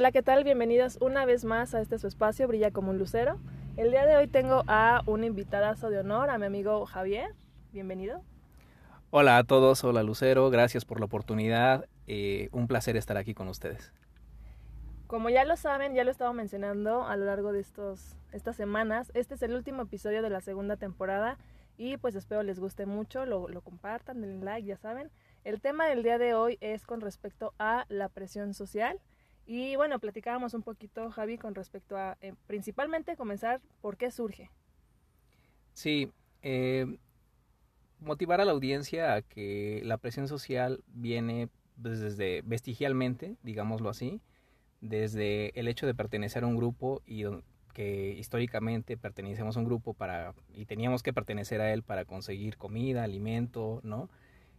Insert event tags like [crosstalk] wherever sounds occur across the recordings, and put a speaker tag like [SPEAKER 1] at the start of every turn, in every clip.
[SPEAKER 1] Hola, ¿qué tal? Bienvenidos una vez más a este su espacio, Brilla como un lucero. El día de hoy tengo a un invitadazo de honor, a mi amigo Javier. Bienvenido.
[SPEAKER 2] Hola a todos, hola Lucero, gracias por la oportunidad. Eh, un placer estar aquí con ustedes.
[SPEAKER 1] Como ya lo saben, ya lo he estado mencionando a lo largo de estos, estas semanas, este es el último episodio de la segunda temporada y pues espero les guste mucho, lo, lo compartan, denle like, ya saben. El tema del día de hoy es con respecto a la presión social. Y bueno, platicábamos un poquito, Javi, con respecto a eh, principalmente comenzar por qué surge.
[SPEAKER 2] Sí, eh, motivar a la audiencia a que la presión social viene pues, desde vestigialmente, digámoslo así, desde el hecho de pertenecer a un grupo y que históricamente pertenecemos a un grupo para y teníamos que pertenecer a él para conseguir comida, alimento, ¿no?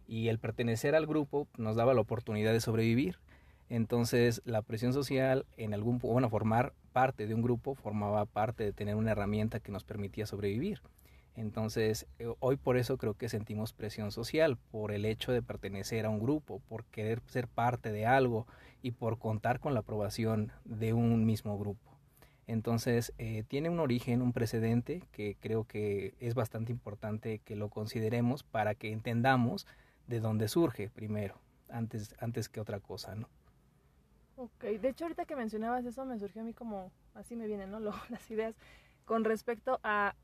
[SPEAKER 2] Y el pertenecer al grupo nos daba la oportunidad de sobrevivir. Entonces, la presión social en algún bueno, formar parte de un grupo formaba parte de tener una herramienta que nos permitía sobrevivir. Entonces, eh, hoy por eso creo que sentimos presión social, por el hecho de pertenecer a un grupo, por querer ser parte de algo y por contar con la aprobación de un mismo grupo. Entonces, eh, tiene un origen, un precedente que creo que es bastante importante que lo consideremos para que entendamos de dónde surge primero, antes, antes que otra cosa, ¿no?
[SPEAKER 1] Ok, de hecho ahorita que mencionabas eso me surgió a mí como, así me vienen, ¿no? [laughs] las ideas con respecto a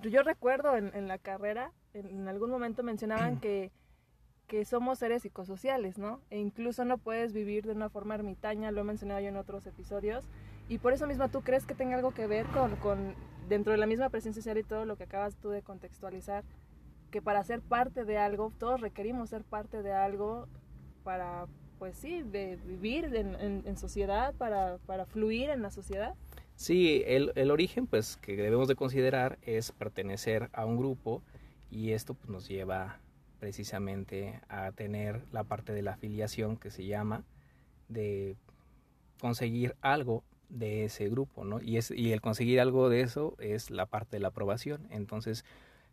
[SPEAKER 1] yo recuerdo en, la carrera, en, algún momento mencionaban [clears throat] que, que somos seres psicosociales, ¿no? E incluso no puedes vivir de una forma ermitaña, lo he mencionado yo en otros episodios, y por eso mismo tú crees que tenga algo que ver con, con dentro de la misma presencia social y todo lo que acabas tú de contextualizar, que para ser parte de algo, todos requerimos ser parte de algo para, pues sí, de vivir en, en sociedad, para, para fluir en la sociedad.
[SPEAKER 2] Sí, el, el, origen pues que debemos de considerar es pertenecer a un grupo y esto pues, nos lleva precisamente a tener la parte de la afiliación que se llama de conseguir algo de ese grupo, ¿no? Y, es, y el conseguir algo de eso es la parte de la aprobación. Entonces,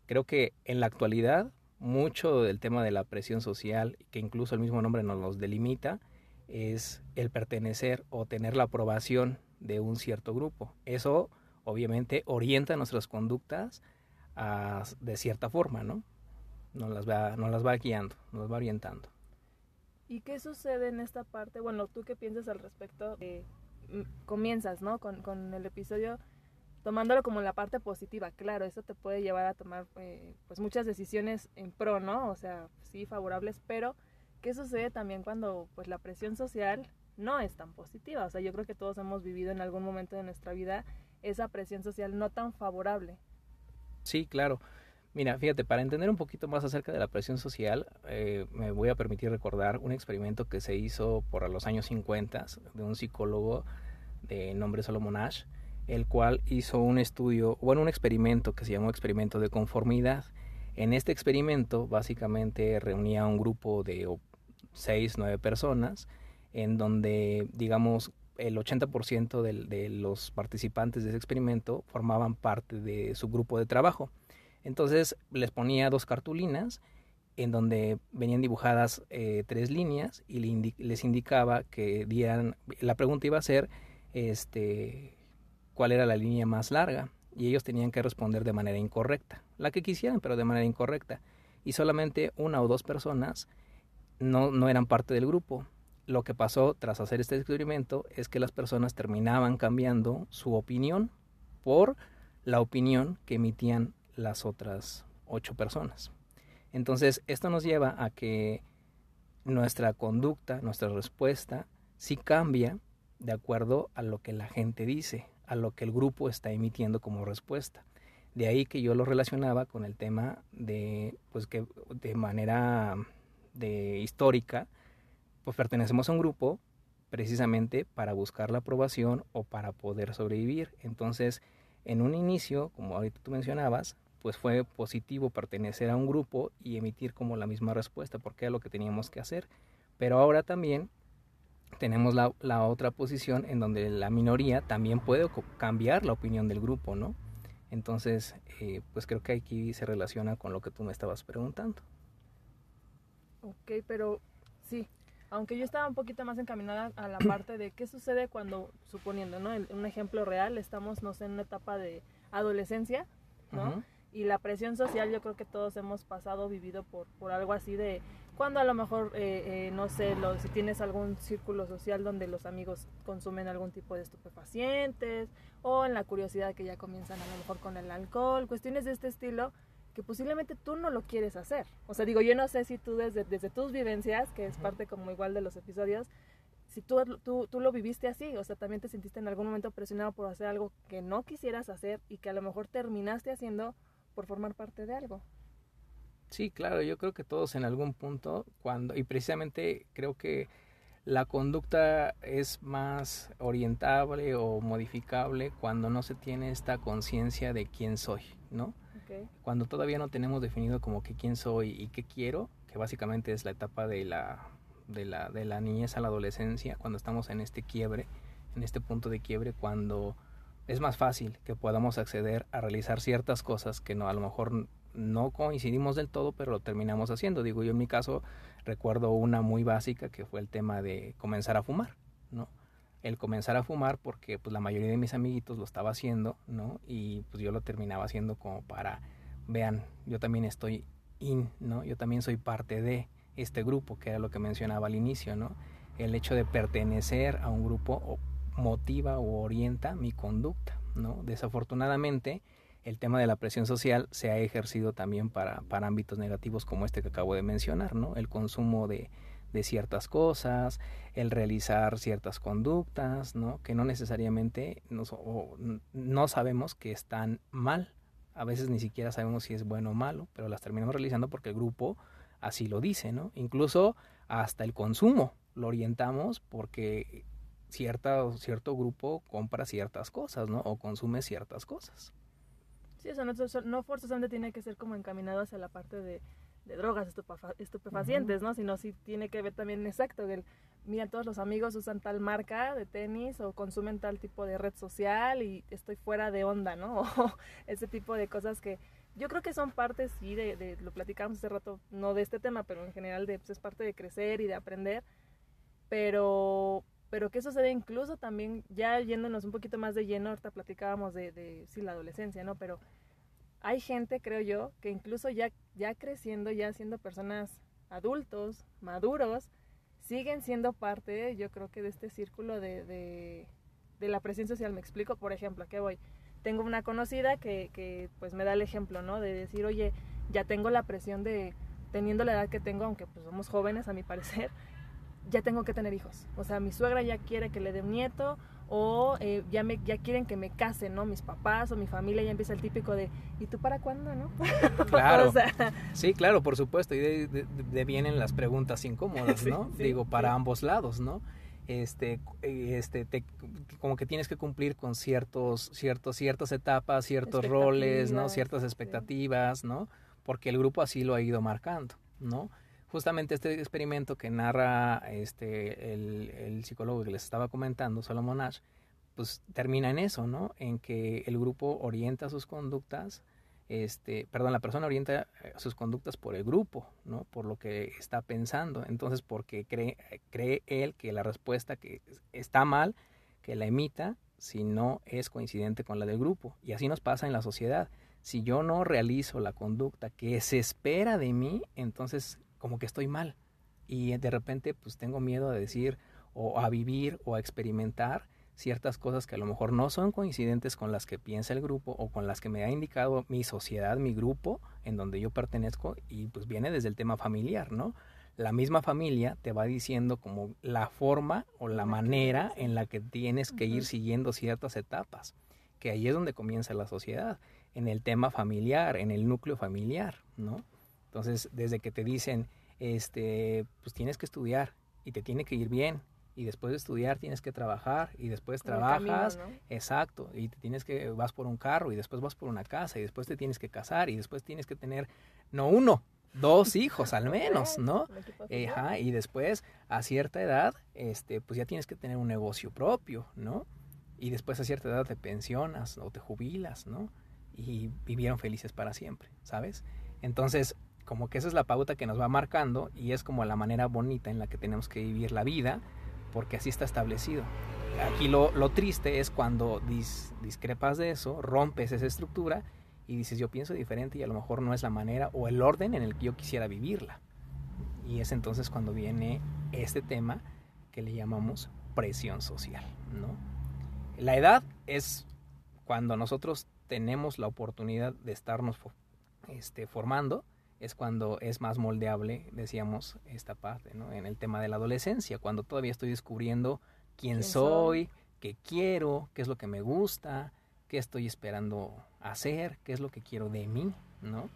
[SPEAKER 2] creo que en la actualidad mucho del tema de la presión social, que incluso el mismo nombre nos los delimita, es el pertenecer o tener la aprobación de un cierto grupo. Eso obviamente orienta nuestras conductas de cierta forma, ¿no? Nos las, va, nos las va guiando, nos va orientando.
[SPEAKER 1] ¿Y qué sucede en esta parte? Bueno, ¿tú qué piensas al respecto? Mm, comienzas, ¿no? Con, con, el episodio tomándolo como la parte positiva. Claro, eso te puede llevar a tomar eh, pues muchas decisiones en pro, ¿no? O sea, sí, favorables, pero ¿qué sucede también cuando pues la presión social no es tan positiva. O sea, yo creo que todos hemos vivido en algún momento de nuestra vida esa presión social no tan favorable.
[SPEAKER 2] Sí, claro. Mira, fíjate, para entender un poquito más acerca de la presión social, eh, me voy a permitir recordar un experimento que se hizo por los años 50 de un psicólogo de nombre Solomon Ash, el cual hizo un estudio, bueno, un experimento que se llamó experimento de conformidad. En este experimento, básicamente reunía un grupo de seis, nueve personas, en donde, digamos, el 80% de, de los participantes de ese experimento formaban parte de su grupo de trabajo. Entonces les ponía dos cartulinas en donde venían dibujadas eh, tres líneas y les indicaba que dieran, la pregunta iba a ser, este, cuál era la línea más larga y ellos tenían que responder de manera incorrecta, la que quisieran, pero de manera incorrecta. Y solamente una o dos personas no, no eran parte del grupo lo que pasó tras hacer este experimento es que las personas terminaban cambiando su opinión por la opinión que emitían las otras ocho personas. Entonces, esto nos lleva a que nuestra conducta, nuestra respuesta, sí cambia de acuerdo a lo que la gente dice, a lo que el grupo está emitiendo como respuesta. De ahí que yo lo relacionaba con el tema de, pues que de manera de histórica, pues pertenecemos a un grupo precisamente para buscar la aprobación o para poder sobrevivir. Entonces, en un inicio, como ahorita tú mencionabas, pues fue positivo pertenecer a un grupo y emitir como la misma respuesta, porque era lo que teníamos que hacer. Pero ahora también tenemos la, la otra posición en donde la minoría también puede cambiar la opinión del grupo, ¿no? Entonces, eh, pues creo que aquí se relaciona con lo que tú me estabas preguntando.
[SPEAKER 1] Ok, pero sí, aunque yo estaba un poquito más encaminada a la parte de qué sucede cuando, suponiendo, ¿no? un ejemplo real, estamos, no sé, en una etapa de adolescencia, ¿no? Y la presión social yo creo que todos hemos pasado, vivido por, por algo así de cuando a lo mejor, eh, eh, no sé, lo, si tienes algún círculo social donde los amigos consumen algún tipo de estupefacientes o en la curiosidad que ya comienzan a lo mejor con el alcohol, cuestiones de este estilo que posiblemente tú no lo quieres hacer. O sea, digo, yo no sé si tú desde, desde tus vivencias, que es parte como igual de los episodios, si tú, tú, tú, lo viviste así, o sea, también te sentiste en algún momento presionado por hacer algo que no quisieras hacer y que a lo mejor terminaste haciendo por formar parte de algo.
[SPEAKER 2] Sí, claro, yo creo que todos en algún punto, cuando, y precisamente creo que la conducta es más orientable o modificable cuando no se tiene esta conciencia de quién soy, ¿no? Cuando todavía no tenemos definido como que quién soy y qué quiero, que básicamente es la etapa de la, de la, de la niñez a la adolescencia, cuando estamos en este quiebre, en este punto de quiebre, cuando es más fácil que podamos acceder a realizar ciertas cosas que no a lo mejor no coincidimos del todo, pero lo terminamos haciendo. Digo, yo en mi caso recuerdo una muy básica que fue el tema de comenzar a fumar, ¿no? El comenzar a fumar porque pues la mayoría de mis amiguitos lo estaba haciendo, ¿no? Y pues yo lo terminaba haciendo como para, vean, yo también estoy in, ¿no? Yo también soy parte de este grupo, que era lo que mencionaba al inicio, ¿no? El hecho de pertenecer a un grupo motiva o orienta mi conducta, ¿no? Desafortunadamente, el tema de la presión social se ha ejercido también para, ámbitos negativos como este que acabo de mencionar, ¿no? El consumo de, de ciertas cosas, el realizar ciertas conductas, ¿no? Que no necesariamente nos, no sabemos que están mal. A veces ni siquiera sabemos si es bueno o malo, pero las terminamos realizando porque el grupo así lo dice, ¿no? Incluso hasta el consumo lo orientamos porque cierta, cierto grupo compra ciertas cosas, ¿no? O consume ciertas cosas.
[SPEAKER 1] Sí, eso no, no forzosamente tiene que ser como encaminado hacia la parte de, drogas estupefacientes, ¿no? Sino sí tiene que ver también exacto, el, mira, todos los amigos usan tal marca de tenis o consumen tal tipo de red social y estoy fuera de onda, ¿no? [laughs] O ese tipo de cosas que yo creo que son partes, sí, de, de, lo platicamos hace rato, no de este tema, pero en general de, pues, es parte de crecer y de aprender, pero pero qué sucede incluso también, ya yéndonos un poquito más de lleno, ahorita platicábamos de, de sí, la adolescencia, ¿no? Pero hay gente, creo yo, que incluso ya, ya creciendo, ya siendo personas adultos, maduros, siguen siendo parte, yo creo que de este círculo de, de, la presión social. Me explico, por ejemplo, ¿a qué voy? Tengo una conocida que, que pues me da el ejemplo, ¿no? De decir, oye, ya tengo la presión de, teniendo la edad que tengo, aunque pues somos jóvenes a mi parecer, ya tengo que tener hijos. O sea, mi suegra ya quiere que le dé un nieto o eh, ya me ya quieren que me case, ¿no? Mis papás o mi familia ya empieza el típico de ¿y tú para cuándo, no? [laughs]
[SPEAKER 2] Claro. Sí, claro, por supuesto, y de, vienen las preguntas incómodas, [laughs] ¿no? Digo, para ambos lados, ¿no? Este, este, como que tienes que cumplir con ciertos, ciertos, ciertas etapas, ciertos roles, ¿no? Ciertas expectativas, ¿no? Porque el grupo así lo ha ido marcando, ¿no? Justamente este experimento que narra este, el, psicólogo que les estaba comentando, Solomon Ash, pues termina en eso, ¿no? En que el grupo orienta sus conductas, este, perdón, la persona orienta eh, sus conductas por el grupo, ¿no? Por lo que está pensando. Entonces, porque cree, cree él que la respuesta que está mal, que la emita, si no es coincidente con la del grupo. Y así nos pasa en la sociedad. Si yo no realizo la conducta que se espera de mí, entonces como que estoy mal. Y de repente pues tengo miedo a decir o a vivir o a experimentar ciertas cosas que a lo mejor no son coincidentes con las que piensa el grupo o con las que me ha indicado mi sociedad, mi grupo en donde yo pertenezco y pues viene desde el tema familiar, ¿no? La misma familia te va diciendo como la forma o la manera en la que tienes que ir siguiendo ciertas etapas, que ahí es donde comienza la sociedad, en el tema familiar, en el núcleo familiar, ¿no? Entonces, desde que te dicen, este, pues tienes que estudiar y te tiene que ir bien y después de estudiar tienes que trabajar y después trabajas, exacto, y te tienes que vas por un carro y después vas por una casa y después te tienes que casar y después tienes que tener no uno, dos [laughs] hijos al menos, ¿no? Ajá, y después a cierta edad, este, pues ya tienes que tener un negocio propio, ¿no? Y después a cierta edad te pensionas o te jubilas, ¿no? Y vivieron felices para siempre, ¿sabes? Entonces, como que esa es la pauta que nos va marcando y es como la manera bonita en la que tenemos que vivir la vida, porque así está establecido. Aquí lo, lo triste es cuando dis, discrepas de eso, rompes esa estructura y dices yo pienso diferente y a lo mejor no es la manera o el orden en el que yo quisiera vivirla. Y es entonces cuando viene este tema que le llamamos presión social, ¿no? La edad es cuando nosotros tenemos la oportunidad de estarnos este, formando, es cuando es más moldeable, decíamos, esta parte, ¿no? En el tema de la adolescencia, cuando todavía estoy descubriendo quién, soy, qué quiero, qué es lo que me gusta, qué estoy esperando hacer, qué es lo que quiero de mí, ¿no?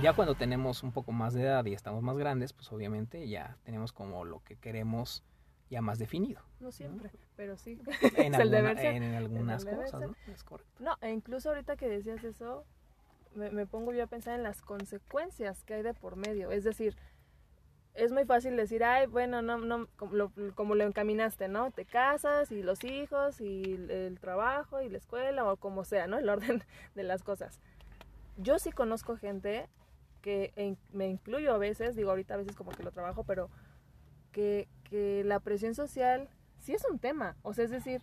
[SPEAKER 2] Ya cuando tenemos un poco más de edad y estamos más grandes, pues obviamente ya tenemos como lo que queremos ya más definido.
[SPEAKER 1] No siempre, pero sí.
[SPEAKER 2] En, [laughs] algunas cosas, ¿no? Es correcto.
[SPEAKER 1] No, e incluso ahorita que decías eso, me, pongo yo a pensar en las consecuencias que hay de por medio. Es decir, es muy fácil decir, ay, bueno, no, no, como lo, como lo encaminaste, ¿no? Te casas y los hijos y el trabajo y la escuela o como sea, ¿no? El orden [laughs] de las cosas. Yo sí conozco gente que me incluyo a veces, digo ahorita a veces como que lo trabajo, pero que, que la presión social sí es un tema. O sea, es decir,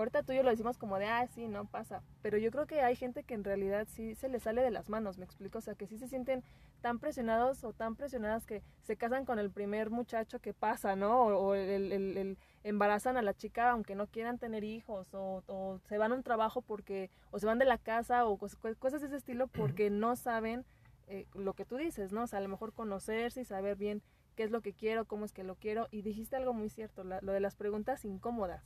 [SPEAKER 1] ahorita tú y yo lo decimos como de, ah, sí, no pasa. Pero yo creo que hay gente que en realidad sí se les sale de las manos, me explico. O sea, que sí se sienten tan presionados o tan presionadas que se casan con el primer muchacho que pasa, ¿no? O, el, el, embarazan a la chica aunque no quieran tener hijos, o, o, se van a un trabajo porque, o se van de la casa, o cosas de ese estilo [clears throat] porque no saben eh, lo que tú dices, ¿no? O sea, a lo mejor conocerse y saber bien qué es lo que quiero, cómo es que lo quiero. Y dijiste algo muy cierto, lo de las preguntas incómodas.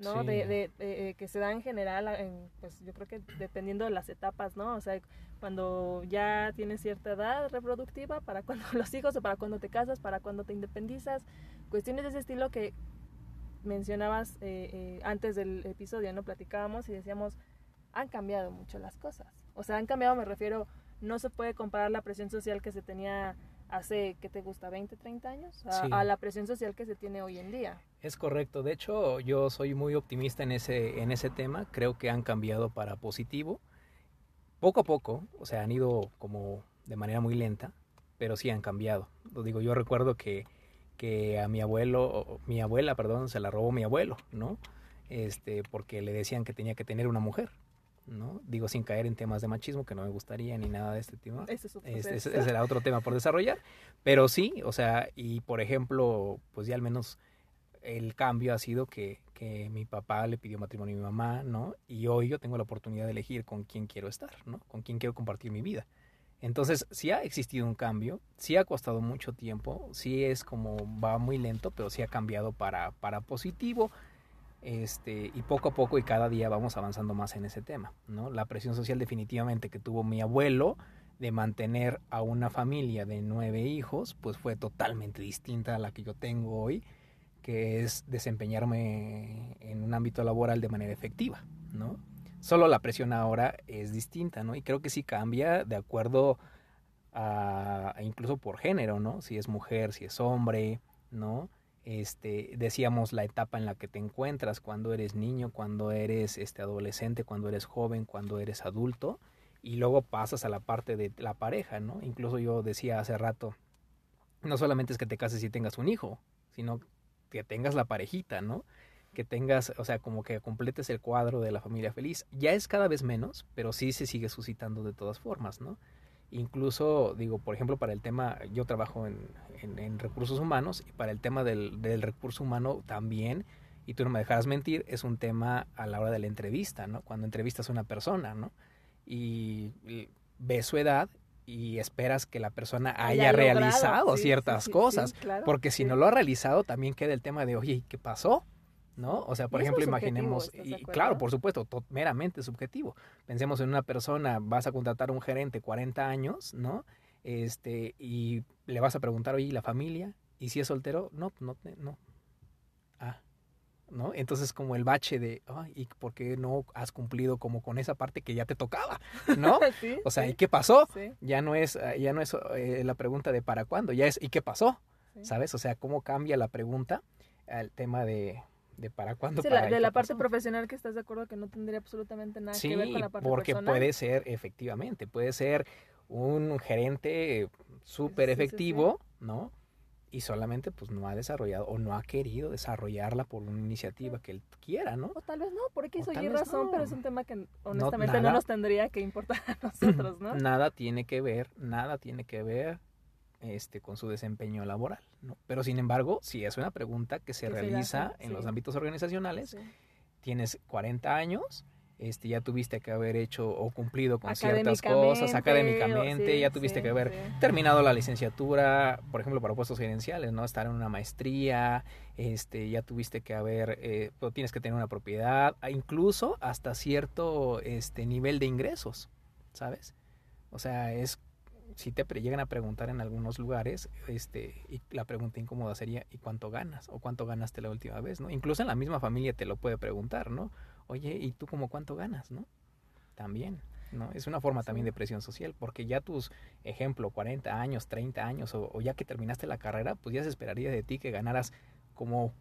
[SPEAKER 1] ¿No? De, de, eh, que se da en general, en, pues yo creo que dependiendo de las etapas, ¿no? O sea, cuando ya tienes cierta edad reproductiva, para [laughs] cuando los hijos o para cuando te casas, para cuando te independizas, cuestiones de ese estilo que mencionabas eh, eh, antes del episodio, ¿no? Platicábamos y decíamos, han cambiado mucho las cosas. O sea, han cambiado, me refiero, no se puede comparar la presión social que se tenía hace, ¿qué te gusta? ¿20, 30 años? A, la presión social que se tiene hoy en día.
[SPEAKER 2] Es correcto. De hecho, yo soy muy optimista en ese, en ese tema. Creo que han cambiado para positivo. Poco a poco, o sea, han ido como de manera muy lenta, pero sí han cambiado. Lo digo, yo recuerdo que, que a mi abuelo, mi abuela, perdón, se la robó mi abuelo, ¿no? Este, porque le decían que tenía que tener una mujer. ¿No? Digo, sin caer en temas de machismo, que no me gustaría ni nada de este tema.
[SPEAKER 1] Ese, es otro
[SPEAKER 2] ese, ese será otro tema por desarrollar. Pero sí, o sea, y por ejemplo, pues ya al menos el cambio ha sido que, que mi papá le pidió matrimonio a mi mamá, ¿no? Y hoy yo tengo la oportunidad de elegir con quién quiero estar, ¿no? Con quién quiero compartir mi vida. Entonces, sí ha existido un cambio, sí ha costado mucho tiempo, sí es como va muy lento, pero sí ha cambiado para, para positivo. Este, y poco a poco y cada día vamos avanzando más en ese tema, ¿no? La presión social definitivamente que tuvo mi abuelo de mantener a una familia de nueve hijos, pues fue totalmente distinta a la que yo tengo hoy, que es desempeñarme en un ámbito laboral de manera efectiva, ¿no? Solo la presión ahora es distinta, ¿no? Y creo que sí cambia de acuerdo a, incluso por género, ¿no? Si es mujer, si es hombre, ¿no? Este, decíamos la etapa en la que te encuentras, cuando eres niño, cuando eres este, adolescente, cuando eres joven, cuando eres adulto, y luego pasas a la parte de la pareja, ¿no? Incluso yo decía hace rato, no solamente es que te cases y tengas un hijo, sino que tengas la parejita, ¿no? Que tengas, o sea, como que completes el cuadro de la familia feliz. Ya es cada vez menos, pero sí se sigue suscitando de todas formas, ¿no? Incluso, digo, por ejemplo, para el tema, yo trabajo en, en, recursos humanos y para el tema del, del, recurso humano también, y tú no me dejarás mentir, es un tema a la hora de la entrevista, ¿no? Cuando entrevistas a una persona, ¿no? Y, ves su edad y esperas que la persona haya, realizado ciertas cosas, porque si no lo ha realizado también queda el tema de, oye, ¿qué pasó? ¿No? O sea, por ejemplo, imaginemos, y claro, por supuesto, meramente subjetivo. Pensemos en una persona, vas a contratar a un gerente 40 años, ¿no? Este, y le vas a preguntar, oye, ¿y la familia? ¿Y si es soltero? No, no, no. Ah, ¿no? Entonces como el bache de, ay, ¿y por qué no has cumplido como con esa parte que ya te tocaba? ¿No? [laughs] o sea, ¿y qué pasó? Ya no es, ya no es eh, la pregunta de para cuándo, ya es ¿y qué pasó? ¿Sabes? O sea, cómo cambia la pregunta al tema de, de para cuándo.
[SPEAKER 1] de la parte profesional que estás de acuerdo que no tendría absolutamente nada que ver con la parte
[SPEAKER 2] porque puede ser, efectivamente, puede ser un gerente súper efectivo, ¿no? Y solamente pues no ha desarrollado o no ha querido desarrollarla por una iniciativa que él quiera, ¿no?
[SPEAKER 1] O tal vez no, porque eso razón, pero es un tema que honestamente no, nos tendría que importar a nosotros, ¿no? [clears throat]
[SPEAKER 2] Nada tiene que ver, nada tiene que ver este, con su desempeño laboral, ¿no? Pero sin embargo, si es una pregunta que se realiza en los ámbitos organizacionales, tienes 40 años, este, ya tuviste que haber hecho o cumplido con ciertas cosas académicamente, ya tuviste que haber terminado la licenciatura, por ejemplo, para puestos gerenciales, ¿no? Estar en una maestría, este, ya tuviste que haber, eh, tienes que tener una propiedad, incluso hasta cierto este, nivel de ingresos, ¿sabes? O sea, es si te llegan a preguntar en algunos lugares, este, y la pregunta incómoda sería, ¿y cuánto ganas? ¿O cuánto ganaste la última vez? ¿no? Incluso en la misma familia te lo puede preguntar, ¿no? oye, ¿y tú como cuánto ganas? ¿No? También, ¿no? Es una forma también de presión social, porque ya tus, ejemplo, 40 años, 30 años, o, ya que terminaste la carrera, pues ya se esperaría de ti que ganaras como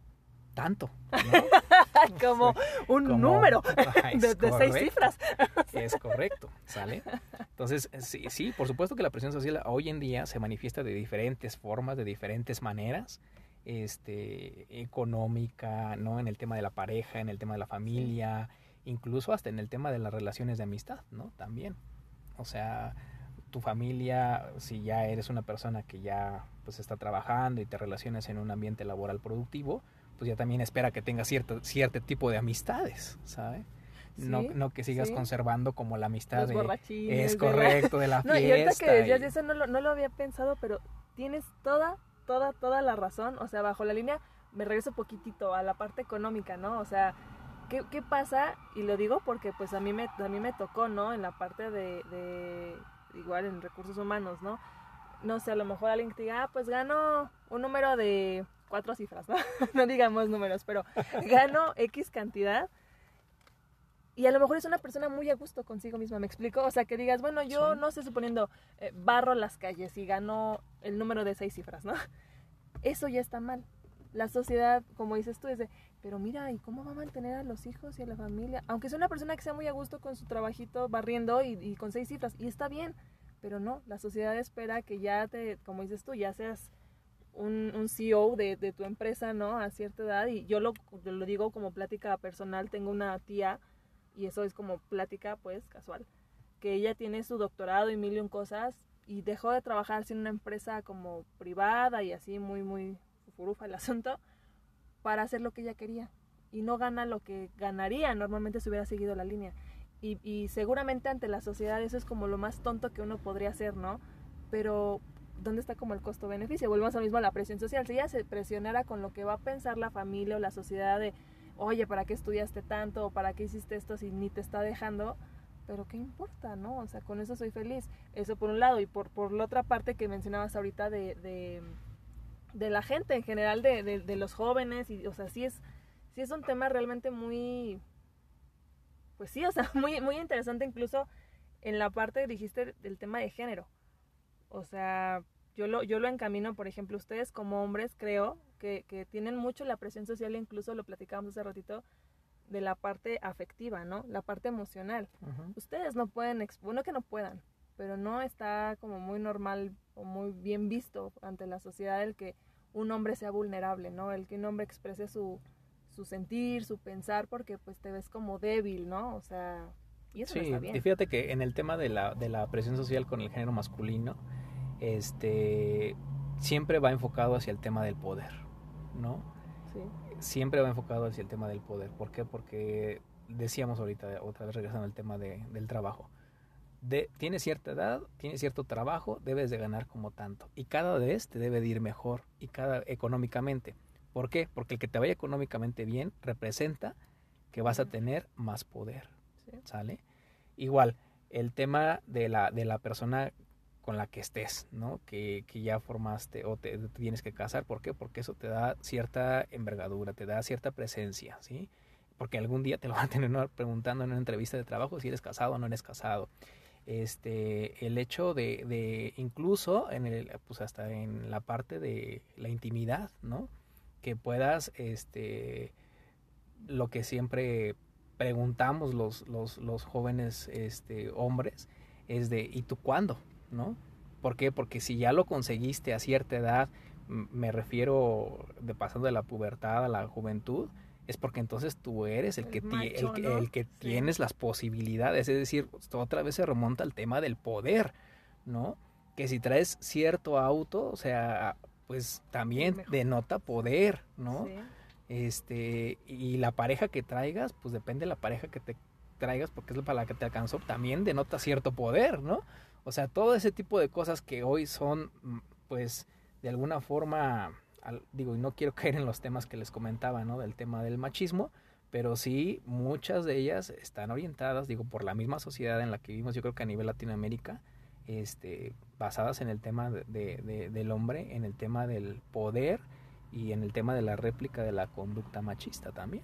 [SPEAKER 2] tanto. [laughs] [laughs]
[SPEAKER 1] como un número [laughs] de, seis cifras. [laughs]
[SPEAKER 2] es correcto, ¿sale? Entonces, sí, sí, por supuesto que la presión social hoy en día se manifiesta de diferentes formas, de diferentes maneras este, económica, ¿no? En el tema de la pareja, en el tema de la familia, incluso hasta en el tema de las relaciones de amistad, ¿no? También. O sea, tu familia, si ya eres una persona que ya pues está trabajando y te relacionas en un ambiente laboral productivo, pues ya también espera que tengas cierto, cierto tipo de amistades, ¿sabes? no, no que sigas conservando como la amistad de, es correcto de la, [laughs] fiesta.
[SPEAKER 1] y ahorita que decías eso no lo, no lo había pensado, pero tienes toda toda, toda la razón. O sea, bajo la línea, me regreso poquitito a la parte económica, ¿no? O sea, ¿qué, qué pasa? Y lo digo porque pues a mí me, a mí me tocó, ¿no? En la parte de, de, igual en recursos humanos, ¿no? No sé, a lo mejor alguien que diga, ah, pues gano un número de cuatro cifras, ¿no? [laughs] no digamos números, pero gano X cantidad y a lo mejor es una persona muy a gusto consigo misma, ¿me explico? O sea, que digas, bueno, yo no sé, suponiendo, eh, barro las calles y gano el número de seis cifras, ¿no? Eso ya está mal. La sociedad, como dices tú, es de, pero mira, ¿y cómo va a mantener a los hijos y a la familia? Aunque sea una persona que sea muy a gusto con su trabajito barriendo y, con seis cifras, y está bien, pero no, la sociedad espera que ya te, como dices tú, ya seas un, un CEO de, de, tu empresa, ¿no? A cierta edad, y yo lo, lo digo como plática personal, tengo una tía y eso es como plática pues casual, que ella tiene su doctorado y mil y un cosas y dejó de trabajar en una empresa como privada y así muy muy furufa el [laughs] asunto para hacer lo que ella quería y no gana lo que ganaría normalmente si hubiera seguido la línea y, y seguramente ante la sociedad eso es como lo más tonto que uno podría hacer, ¿no? Pero ¿dónde está como el costo-beneficio? Volvemos a mismo a la presión social. Si ella se presionara con lo que va a pensar la familia o la sociedad de oye, ¿para qué estudiaste tanto? ¿O para qué hiciste esto si ni te está dejando? Pero qué importa, ¿no? O sea, con eso soy feliz. Eso por un lado. Y por, por la otra parte que mencionabas ahorita de, de, de la gente en general, de, de, los jóvenes. Y, o sea, sí es, sí es un tema realmente muy... Pues sí, o sea, [laughs] muy, muy interesante incluso en la parte dijiste del tema de género. O sea, yo lo, yo lo encamino, por ejemplo, ustedes como hombres, creo, que, que tienen mucho la presión social, incluso lo platicábamos hace ratito, de la parte afectiva, ¿no? La parte emocional. Ustedes no pueden, bueno que no puedan, pero no está como muy normal o muy bien visto ante la sociedad el que un hombre sea vulnerable, ¿no? El que un hombre exprese su, su sentir, su pensar, porque pues te ves como débil, ¿no? O sea, y eso
[SPEAKER 2] sí,
[SPEAKER 1] está bien.
[SPEAKER 2] y fíjate que en el tema de la, de la presión social con el género masculino, este, siempre va enfocado hacia el tema del poder, ¿no? Sí. Siempre va enfocado hacia el tema del poder. ¿Por qué? Porque decíamos ahorita, otra vez regresando al tema de, del trabajo. De, tienes cierta edad, tienes cierto trabajo, debes de ganar como tanto. Y cada vez te debe de ir mejor y cada económicamente. ¿Por qué? Porque el que te vaya económicamente bien representa que vas a tener más poder. ¿Sale? Igual, el tema de la, de la persona con la que estés, ¿no? Que, que ya formaste o te, tienes que casar. ¿Por qué? Porque eso te da cierta envergadura, te da cierta presencia, ¿sí? Porque algún día te lo van a tener preguntando en una entrevista de trabajo si eres casado o no eres casado. Este, el hecho de, de incluso en el, pues hasta en la parte de la intimidad, ¿no? Que puedas, este, lo que siempre preguntamos los, los, los jóvenes este, hombres es de, ¿y tú cuándo? ¿no? ¿Por qué? Porque si ya lo conseguiste a cierta edad, me refiero de pasando de la pubertad a la juventud, es porque entonces tú eres el, que, el, que tienes las posibilidades, es decir, otra vez se remonta al tema del poder, ¿no? Que si traes cierto auto, o sea, pues también denota poder, ¿no? Este, y la pareja que traigas, pues depende de la pareja que te traigas, porque es para la que te alcanzó, también denota cierto poder, ¿no? O sea, todo ese tipo de cosas que hoy son, mm, pues, de alguna forma digo, y no quiero [laughs] caer en los temas que les comentaba, ¿no? Del tema del machismo, pero sí muchas de ellas están orientadas, digo, por la misma sociedad en la que vivimos, yo creo que a nivel Latinoamérica, este, basadas en el tema de, del hombre, en el tema del poder y en el tema de la réplica de la conducta machista también.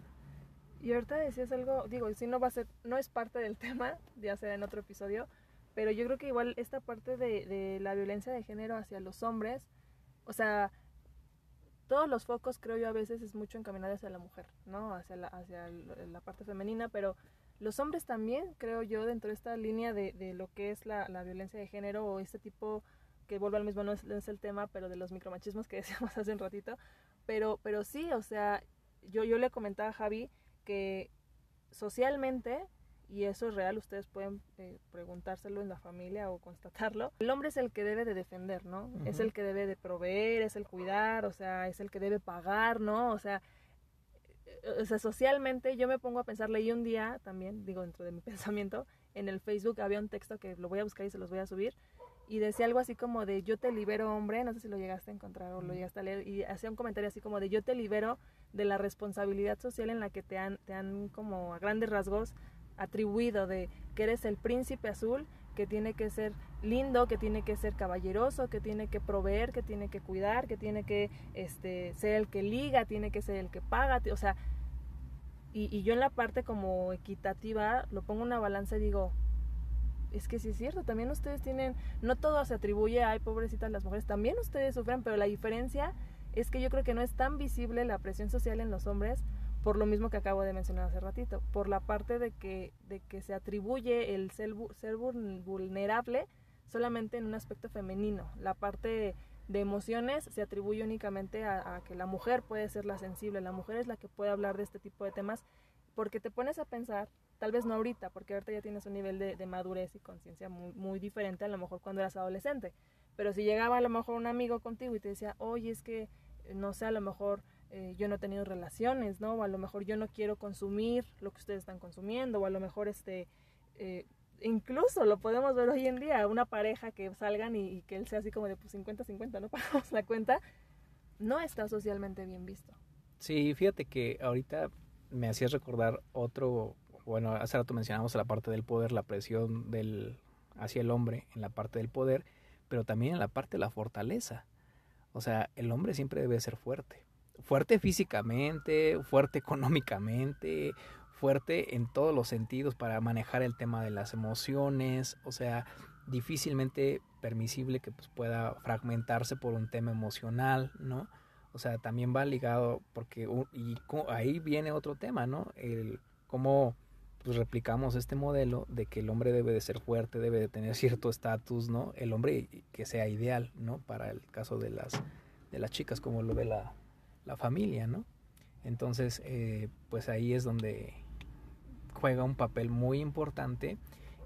[SPEAKER 1] Y ahorita decías algo, digo, si no va a ser, no es parte del [laughs] tema, ya será en otro episodio, pero yo creo que igual esta parte de, la violencia de género hacia los hombres, o sea, todos los focos creo yo a veces es mucho encaminado hacia la mujer, ¿no? Hacia la, hacia la parte femenina, pero los hombres también, creo yo, dentro de esta línea de, de lo que es la, la, violencia de género o este tipo, que vuelvo al mismo, no es, es, el tema, pero de los micromachismos que [laughs] decíamos hace un ratito, pero, pero sí, o sea, yo, yo le comentaba a Javi que socialmente y eso es real, ustedes pueden eh, preguntárselo en la familia o constatarlo. El hombre es el que debe de defender, ¿no? Es el que debe de proveer, es el cuidar, o sea, es el que debe pagar, ¿no? O sea, eh, o sea, socialmente yo me pongo a pensar, leí un día también, digo dentro de mi [laughs] pensamiento, en el Facebook había un texto que lo voy a buscar y se los voy a subir, y decía algo así como de yo te libero hombre, no sé si lo llegaste a encontrar o lo llegaste a leer, y hacía un comentario así como de yo te libero de la responsabilidad social en la que te han, te han como a grandes rasgos atribuido de que eres el príncipe azul, que tiene que ser lindo, que tiene que ser caballeroso, que tiene que proveer, que tiene que cuidar, que tiene que este, ser el que liga, tiene que ser el que paga, o sea, y, y yo en la parte como equitativa lo pongo en una balanza y digo, es que sí es cierto, también ustedes tienen, no todo se atribuye, ay, pobrecitas las mujeres, también ustedes sufren, pero la diferencia es que yo creo que no es tan visible la presión social en los hombres por lo mismo que acabo de mencionar hace ratito, por la parte de que, de que se atribuye el ser, ser vulnerable solamente en un aspecto femenino. La parte de emociones se atribuye únicamente a, que la mujer puede ser la sensible, la mujer es la que puede hablar de este tipo de temas, porque te pones a pensar, tal vez no ahorita, porque ahorita ya tienes un nivel de, madurez y conciencia muy, diferente a lo mejor cuando eras adolescente, pero si llegaba a lo mejor un amigo contigo y te decía, oye, es que, no sé, a lo mejor eh, yo no he tenido relaciones, ¿no? O a lo mejor yo no quiero consumir lo que ustedes están consumiendo, o a lo mejor este, eh, incluso lo podemos ver hoy en día, una pareja que salgan y, que él sea así como de pues 50-50, no [laughs] pagamos la cuenta, no está socialmente bien visto.
[SPEAKER 2] Sí, fíjate que ahorita me hacías recordar otro, bueno, hace rato mencionamos la parte del poder, la presión del hacia el hombre en la parte del poder, pero también en la parte de la fortaleza. O sea, el hombre siempre debe ser fuerte fuerte físicamente, fuerte económicamente, fuerte en todos los sentidos para manejar el tema de las emociones, o sea, difícilmente permisible que pues, pueda fragmentarse por un tema emocional, ¿no? O sea, también va ligado porque y ahí viene otro tema, ¿no? El cómo pues, replicamos este modelo de que el hombre debe de ser fuerte, debe de tener [laughs] cierto estatus, ¿no? El hombre que sea ideal, ¿no? Para el caso de las de las chicas como lo ve la la familia, ¿no? Entonces, eh, pues ahí es donde juega un papel muy importante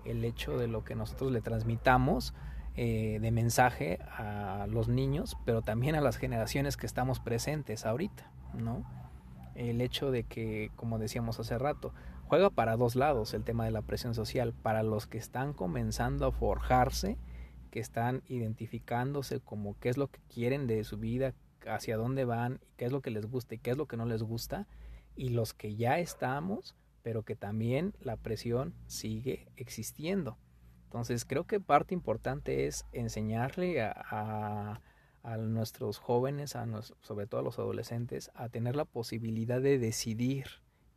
[SPEAKER 2] el hecho de lo que nosotros le transmitamos eh, de mensaje a los niños, pero también a las generaciones que estamos presentes ahorita, ¿no? El hecho de que, como decíamos hace rato, juega para dos lados el tema de la presión social, para los que están comenzando a forjarse, que están identificándose como qué es lo que quieren de su vida, hacia dónde van, qué es lo que les gusta y qué es lo que no les gusta, y los que ya estamos, pero que también la presión sigue existiendo. Entonces creo que parte importante es enseñarle a, a, nuestros jóvenes, a sobre todo a los adolescentes, a tener la posibilidad de decidir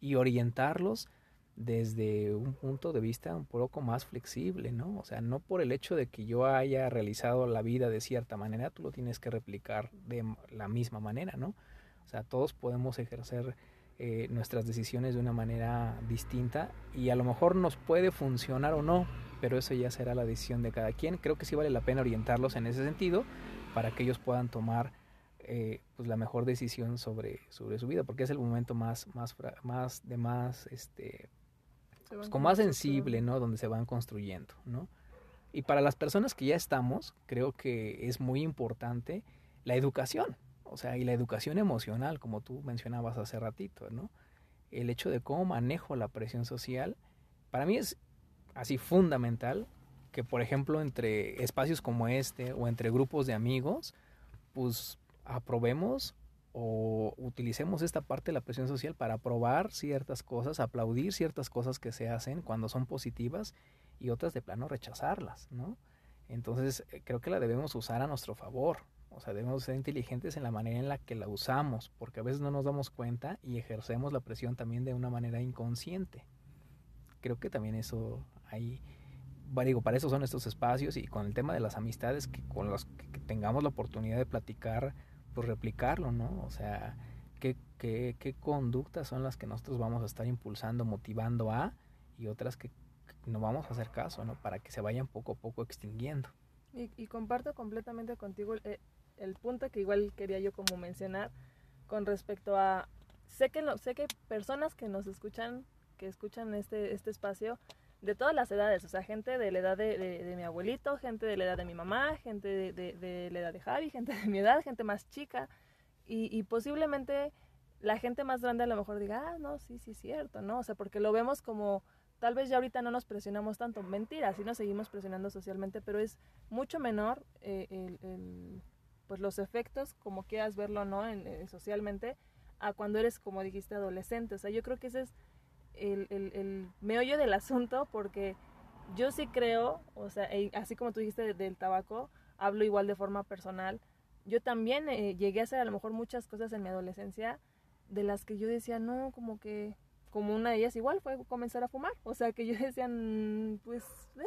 [SPEAKER 2] y orientarlos desde un punto de vista un poco más flexible, ¿no? O sea, no por el hecho de que yo haya realizado la vida de cierta manera, tú lo tienes que replicar de la misma manera, ¿no? O sea, todos podemos ejercer eh, nuestras decisiones de una manera distinta y a lo mejor nos puede funcionar o no, pero eso ya será la decisión de cada quien. Creo que sí vale la pena orientarlos en ese sentido para que ellos puedan tomar eh, pues la mejor decisión sobre, sobre su vida, porque es el momento más, más, más de más, este, pues, como más sensible, ¿no? Donde se van construyendo, ¿no? Y para las personas que ya estamos, creo que es muy importante la educación, o sea, y la educación emocional, como tú mencionabas hace ratito, ¿no? El hecho de cómo manejo la presión social, para mí es así fundamental que, por ejemplo, entre espacios como este o entre grupos de amigos, pues aprobemos o utilicemos esta parte de la presión social para aprobar ciertas cosas, aplaudir ciertas cosas que se hacen cuando son positivas y otras de plano rechazarlas, ¿no? Entonces eh, creo que la debemos usar a nuestro favor, o sea, debemos ser inteligentes en la manera en la que la usamos, porque a veces no nos damos cuenta y ejercemos la presión también de una manera inconsciente. Creo que también eso ahí, digo, para eso son estos espacios y con el tema de las amistades, que con los que tengamos la oportunidad de platicar, pues replicarlo, ¿no? O sea, ¿qué, qué, conductas son las que nosotros vamos a estar impulsando, motivando a, y otras que, no vamos a hacer caso, ¿no? Para que se vayan poco a poco extinguiendo.
[SPEAKER 1] Y, comparto completamente contigo eh, el punto que igual quería yo como mencionar con respecto a sé que sé que personas que nos escuchan que escuchan este este espacio de todas las edades, o sea, gente de la edad de, mi abuelito, gente de la edad de mi mamá, gente de, la edad de Javi, [laughs] gente de mi edad, gente más chica, y, posiblemente la gente más grande a lo mejor diga, ah, no, sí, sí, cierto, ¿no? O sea, porque lo vemos como, tal vez ya ahorita no nos presionamos tanto, mentira, sí nos seguimos presionando socialmente, pero es mucho menor eh, el, pues los efectos, como quieras verlo, ¿no? En, eh, socialmente, a cuando eres, como dijiste, adolescente. O sea, yo creo que ese es el, el, el meollo del asunto, porque yo sí creo, o sea, así como tú dijiste del tabaco, hablo igual de forma personal. Yo también eh, llegué a hacer a lo mejor muchas cosas en mi adolescencia de las que yo decía, no, como que, como una de ellas igual fue comenzar a fumar. O sea, que yo decía, mm, pues, eh,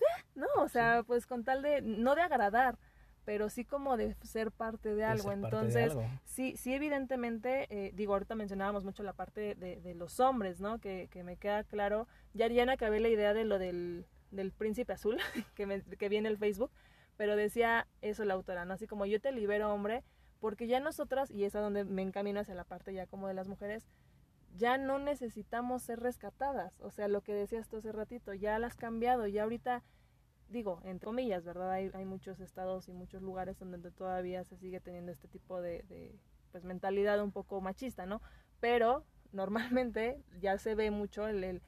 [SPEAKER 1] eh, no, o sea, pues con tal de, no de agradar, pero sí como de ser parte de algo. Entonces, sí, sí, evidentemente, eh, digo, ahorita mencionábamos mucho la parte de, de los hombres, ¿no? Que, que, me queda claro, ya, ya no acabé la idea de lo del, del príncipe azul [laughs] que, me, que viene el Facebook, pero decía eso la autora, ¿no? Así como yo te libero, hombre, porque ya nosotras, y es a donde me encamino hacia la parte ya como de las mujeres, ya no necesitamos ser rescatadas. O sea, lo que decías tú hace ratito, ya las has cambiado, ya ahorita digo, entre comillas, ¿verdad? Hay, hay muchos estados y muchos lugares donde todavía se sigue teniendo este tipo de, de pues, mentalidad un poco machista, ¿no? Pero normalmente ya se ve mucho el, el,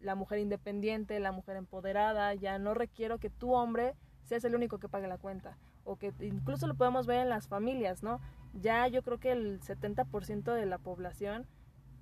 [SPEAKER 1] la mujer independiente, la mujer empoderada, ya no requiero que tu hombre seas el único que pague la cuenta, o que incluso lo podemos ver en las familias, ¿no? Ya yo creo que el 70% de la población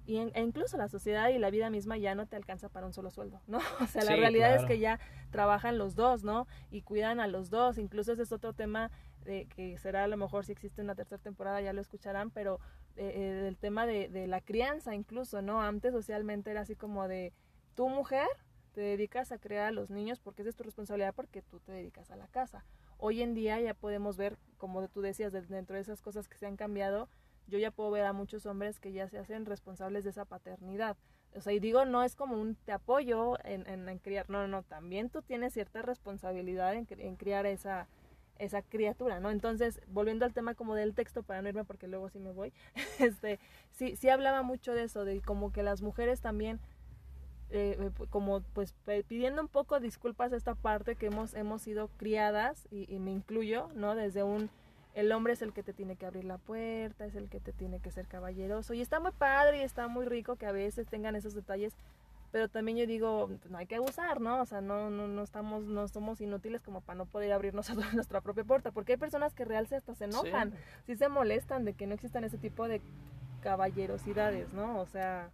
[SPEAKER 1] y e incluso la sociedad y la vida misma ya no te alcanza para un solo sueldo, ¿no? [laughs] O sea, la realidad es que ya trabajan los dos, ¿no? Y cuidan a los dos, incluso ese es otro tema de que será a lo mejor si existe una tercera temporada ya lo escucharán, pero eh, eh el tema de, de la crianza incluso, ¿no? Antes socialmente era así como de, tu mujer te dedicas a criar a los niños porque esa es tu responsabilidad porque tú te dedicas a la casa. Hoy en día ya podemos ver, como tú decías, dentro de esas cosas que se han cambiado, yo ya puedo ver a muchos hombres que ya se hacen responsables de esa paternidad. O sea, y digo, no es como un te apoyo en, en, criar, no, no, también tú tienes cierta responsabilidad en, en criar esa, esa criatura, ¿no? Entonces, volviendo al tema como del texto, para no irme porque luego sí me voy, [laughs] este, sí, sí hablaba mucho de eso, de como que las mujeres también, eh, como pues pidiendo un poco disculpas a esta parte que hemos, hemos sido criadas, y me incluyo, ¿no? Desde un el hombre es el que te tiene que abrir la puerta, es el que te tiene que ser caballeroso. Y está muy padre y está muy rico que a veces tengan esos detalles, pero también yo digo, pues, no hay que abusar, ¿no? O sea, no, no, no estamos, no somos inútiles como para no poder abrirnos [laughs] a nuestra propia puerta, porque hay personas que realmente hasta se enojan, sí. se molestan de que no existan ese tipo de caballerosidades, ¿no? O sea,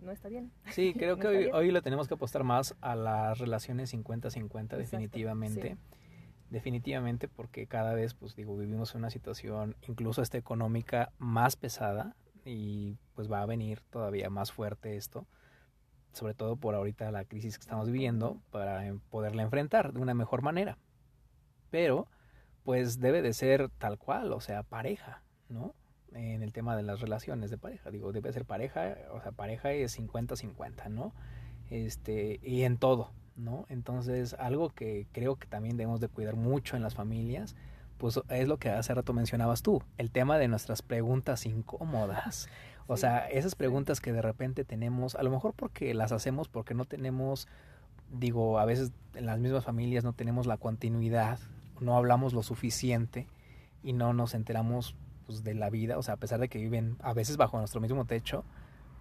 [SPEAKER 1] no está bien.
[SPEAKER 2] Sí, creo [laughs] que hoy, hoy, lo tenemos que apostar más a las relaciones 50-50 definitivamente. Sí definitivamente porque cada vez pues digo vivimos una situación incluso esta económica más pesada y pues va a venir todavía más fuerte esto sobre todo por ahorita la crisis que estamos viviendo para poderla enfrentar de una mejor manera. Pero pues debe de ser tal cual o sea pareja no en el tema de las relaciones de pareja digo debe ser pareja o sea pareja es 50-50 no este y en todo ¿no? Entonces, algo que creo que también debemos de cuidar mucho en las familias, pues es lo que hace rato mencionabas tú, el tema de nuestras preguntas incómodas. O sea, esas preguntas que de repente tenemos, a lo mejor porque las hacemos porque no tenemos, digo, a veces en las mismas familias no tenemos la continuidad, no hablamos lo suficiente y no nos enteramos pues, de la vida, o sea, a pesar de que viven a veces bajo nuestro mismo techo,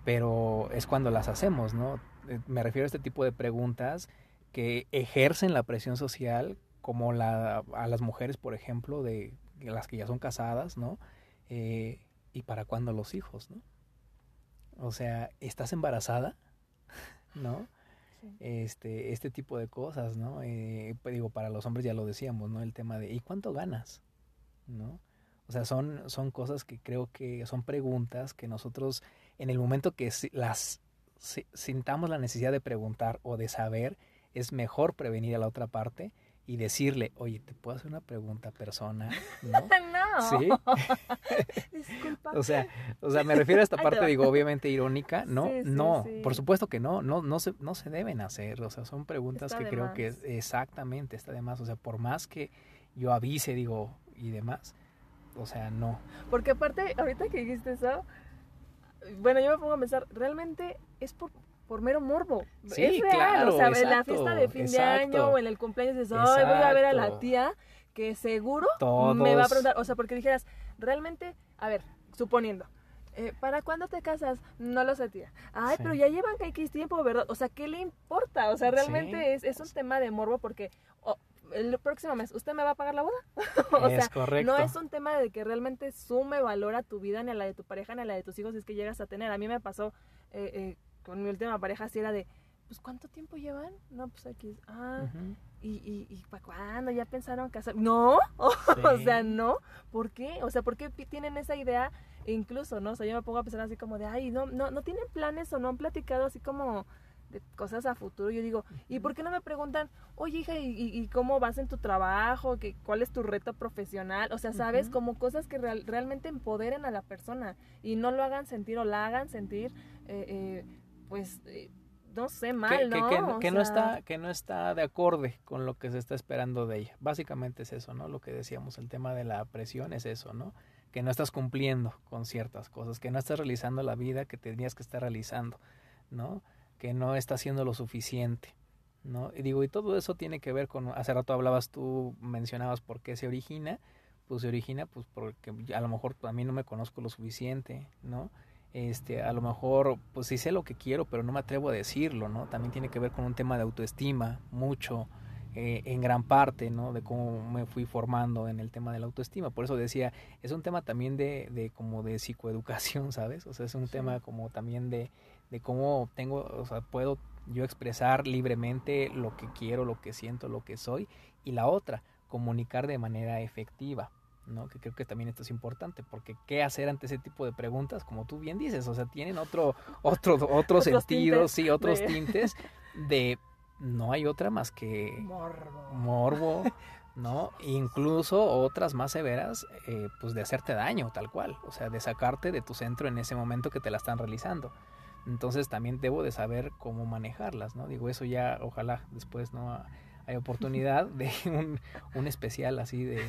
[SPEAKER 2] pero es cuando las hacemos, ¿no? Eh, me refiero a este tipo de preguntas que ejercen la presión social, como la, a las mujeres, por ejemplo, de las que ya son casadas, ¿no? Eh, ¿Y para cuándo los hijos, no? O sea, ¿estás embarazada? [laughs] ¿No? Este, este tipo de cosas, ¿no? Eh, pues digo, para los hombres ya lo decíamos, ¿no? El tema de ¿y cuánto ganas? ¿No? O sea, son, son cosas que creo que son preguntas que nosotros, en el momento que las sintamos la necesidad de preguntar o de saber, es mejor prevenir a la otra parte y decirle, oye, ¿te puedo hacer una pregunta persona?
[SPEAKER 1] No. [laughs] no.
[SPEAKER 2] ¿Sí? [laughs] [laughs]
[SPEAKER 1] Disculpa.
[SPEAKER 2] O sea, o sea, me refiero a esta parte, digo, obviamente irónica, ¿no? no, por supuesto que no, no, no se, no se deben hacer, o sea, son preguntas que creo que exactamente está de más, o sea, por más que yo avise, digo, y demás, o sea, no.
[SPEAKER 1] Porque aparte, ahorita que dijiste eso, bueno, yo me pongo a pensar, realmente es por por mero morbo.
[SPEAKER 2] Sí,
[SPEAKER 1] es real,
[SPEAKER 2] claro,
[SPEAKER 1] o sea, en la fiesta de fin de año o en el cumpleaños dices, ay, voy a ver a la tía que seguro me va a preguntar, o sea, porque dijeras, realmente, a ver, suponiendo, eh, ¿para cuándo te casas? No lo sé, tía. Ay, pero ya llevan X tiempo, ¿verdad? O sea, ¿qué le importa? O sea, realmente es, es un tema de morbo porque el próximo mes, ¿usted me va a pagar la boda? [laughs]
[SPEAKER 2] o es sea, correcto.
[SPEAKER 1] no es un tema de que realmente sume valor a tu vida, ni a la de tu pareja, ni a la de tus hijos, si es que llegas a tener. A mí me pasó eh, eh, con mi última pareja si era de, pues ¿cuánto tiempo llevan? No, pues aquí, ah, y, y, y ¿para cuándo? ¿Ya pensaron casar? No, [laughs] o sea, no, ¿por qué? O sea, ¿por qué tienen esa idea? incluso, ¿no? O sea, yo me pongo a pensar así como de, ay, no, no, no tienen planes o no han platicado así como de cosas a futuro. Yo digo, ¿y por qué no me preguntan, oye hija, ¿y, y cómo vas en tu trabajo? ¿Qué, ¿Cuál es tu reto profesional? O sea, ¿sabes? Como cosas que realmente empoderen a la persona y no lo hagan sentir o la hagan sentir eh, eh, pues eh, no sé, mal,
[SPEAKER 2] que,
[SPEAKER 1] ¿no?
[SPEAKER 2] Que, no está, que no está de acorde con lo que se está esperando de ella. Básicamente es eso, ¿no? Lo que decíamos, el tema de la presión es eso, ¿no? Que no estás cumpliendo con ciertas cosas, que no estás realizando la vida que tenías que estar realizando, ¿no? Que no estás haciendo lo suficiente, ¿no? Y digo, y todo eso tiene que ver con, hace rato hablabas tú, mencionabas por qué se origina, pues se origina pues porque a lo mejor a mí no me conozco lo suficiente, ¿no? Este, a lo mejor, pues sí sé lo que quiero, pero no me atrevo a decirlo, ¿no? También tiene que ver con un tema de autoestima, mucho, eh, en gran parte, ¿no? De cómo me fui formando en el tema de la autoestima. Por eso decía, es un tema también de, de como de psicoeducación, [laughs] ¿sabes? O sea, es un tema como también de, de cómo tengo, o sea, puedo yo expresar libremente lo que quiero, lo que siento, lo que soy. Y la otra, comunicar de manera efectiva. ¿No? Que creo que también esto es importante, porque qué hacer ante ese tipo de preguntas, como tú bien dices, o sea, tienen otro, [laughs] otro, otro sentido, sí, otros [laughs] tintes de no hay otra más que
[SPEAKER 1] morbo,
[SPEAKER 2] morbo [laughs] ¿no? Incluso otras más severas, eh, pues de hacerte daño, tal cual, o sea, de sacarte de tu centro en ese momento que te la están realizando. Entonces también debo de saber cómo manejarlas, ¿no? Digo, eso ya, ojalá después, ¿no? Oportunidad de [laughs] un, un especial así de,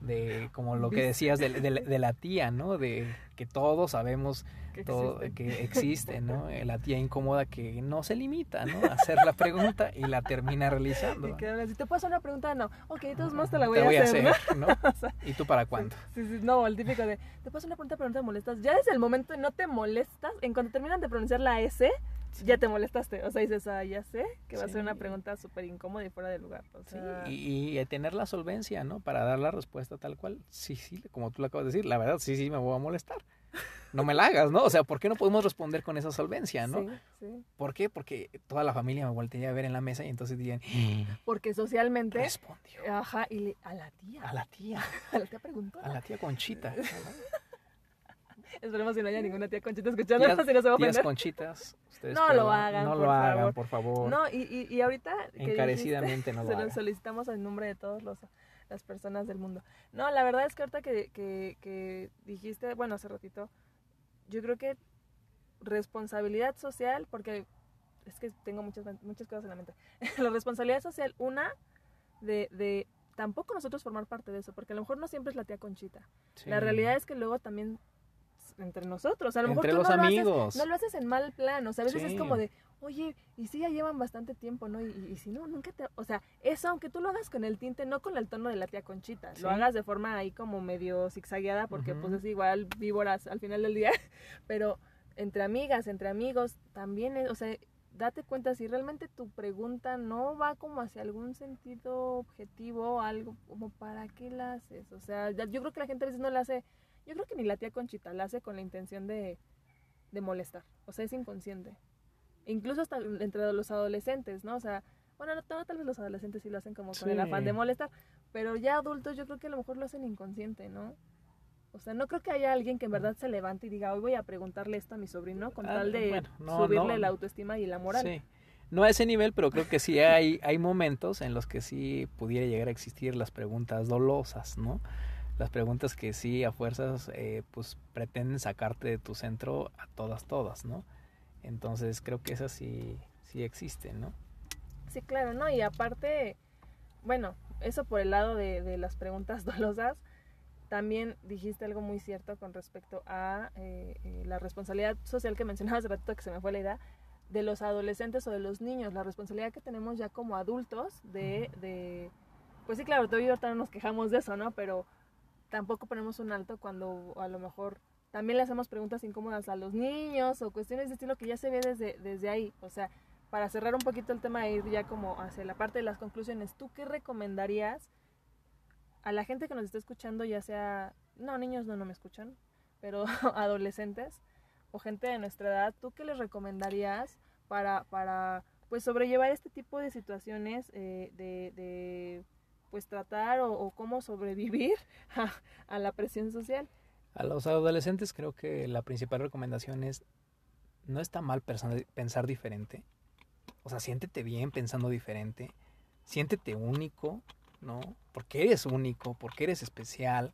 [SPEAKER 2] de, como lo que decías de, de, la tía, ¿no? De que todos sabemos que todo, existe. que existe, ¿no? Eh, la tía incómoda que no se limita, ¿no? A hacer la pregunta y la termina realizando.
[SPEAKER 1] Y que, si te puedo hacer una pregunta, no. Ok, de todos modos te la voy, a, hacer,
[SPEAKER 2] ¿no? [laughs] ¿Y tú para cuándo?
[SPEAKER 1] Sí, sí, no, el típico de, te puedo hacer una pregunta pero no te molestas. Ya desde el momento no te molestas, en cuanto terminan de pronunciar la S, ya te molestaste. O sea, dices, ah, ya sé que va a ser una pregunta súper incómoda y fuera de lugar.
[SPEAKER 2] Sí, y, y, tener la solvencia, ¿no? Para dar la respuesta tal cual. Sí, sí, como tú lo acabas de decir, la verdad, sí, sí, me voy a molestar. No me la hagas, ¿no? O sea, ¿por qué no podemos responder con esa solvencia, no? Sí, sí. ¿Por qué? Porque toda la familia me voltearía a ver en la mesa y entonces dirían...
[SPEAKER 1] Porque socialmente...
[SPEAKER 2] Respondió.
[SPEAKER 1] Ajá, y a la tía.
[SPEAKER 2] A la tía. [laughs]
[SPEAKER 1] A la tía preguntó.
[SPEAKER 2] A la tía Conchita. [laughs]
[SPEAKER 1] Esperemos que no haya ninguna tía Conchita escuchando, tías, [laughs] si no se va a
[SPEAKER 2] Tías Conchitas, ustedes
[SPEAKER 1] no lo hagan,
[SPEAKER 2] No lo hagan, por favor.
[SPEAKER 1] No, y, y, y ahorita...
[SPEAKER 2] Encarecidamente no [laughs] lo
[SPEAKER 1] Se lo solicitamos en nombre de todas las personas del mundo. No, la verdad es que ahorita que, que, que dijiste, bueno, hace ratito, yo creo que responsabilidad social, porque es que tengo muchas, muchas cosas en la mente. [laughs] la responsabilidad social, una, de, de tampoco nosotros formar parte de eso, porque a lo mejor no siempre es la tía Conchita. La realidad es que luego también entre nosotros, a lo mejor
[SPEAKER 2] los
[SPEAKER 1] no
[SPEAKER 2] amigos.
[SPEAKER 1] Lo haces, no lo haces en mal plan, o sea, a veces es como de, oye, y si ya llevan bastante tiempo, ¿no? Y, si no, nunca te... O sea, eso aunque tú lo hagas con el tinte, no con el tono de la tía Conchita, lo hagas de forma ahí como medio zigzagueada, porque pues es igual víboras al final del día, [laughs] pero entre amigas, entre amigos, también, es, o sea, date cuenta si realmente tu pregunta no va como hacia algún sentido objetivo, algo como para qué la haces, o sea, yo creo que la gente a veces no la hace, yo creo que ni la tía Conchita la hace con la intención de, de molestar, o sea, es inconsciente incluso hasta entre los adolescentes, ¿no? O sea, bueno, no, tal vez los adolescentes sí lo hacen como con el afán de molestar, pero ya adultos yo creo que a lo mejor lo hacen inconsciente, ¿no? O sea, no creo que haya alguien que en verdad se levante y diga, hoy voy a preguntarle esto a mi sobrino con ah, tal de subirle la autoestima y la moral. Sí.
[SPEAKER 2] No a ese nivel, pero creo que sí hay, hay momentos en los que sí pudiera llegar a existir las preguntas dolosas, ¿no? Las preguntas que sí a fuerzas eh, pues pretenden sacarte de tu centro a todas, todas, ¿no? Entonces creo que esas sí, sí existen, ¿no?
[SPEAKER 1] Sí, claro, ¿no? Y aparte, bueno, eso por el lado de, las preguntas [laughs] dolosas, también dijiste algo muy cierto con respecto a eh, eh, la responsabilidad social que mencionabas hace rato, que se me fue la idea, de los adolescentes o de los niños, la responsabilidad que tenemos ya como adultos de, de pues sí, claro, todavía ahorita no nos quejamos de eso, ¿no? Pero tampoco ponemos un alto cuando a lo mejor también le hacemos preguntas incómodas a los niños o cuestiones de estilo que ya se ve desde, desde ahí. O sea, para cerrar un poquito el tema e ir ya como hacia la parte de las conclusiones, ¿tú qué recomendarías a la gente que nos está escuchando, ya sea, no, niños no, no me escuchan, pero [laughs] adolescentes o gente de nuestra edad, ¿tú qué les recomendarías para, para pues sobrellevar este tipo de situaciones eh, de, de, pues tratar o, cómo sobrevivir [laughs] a la presión social?
[SPEAKER 2] A los adolescentes creo que la principal recomendación es, no está mal pensar diferente. O sea, siéntete bien pensando diferente. Siéntete único, ¿no? Porque eres único, porque eres especial,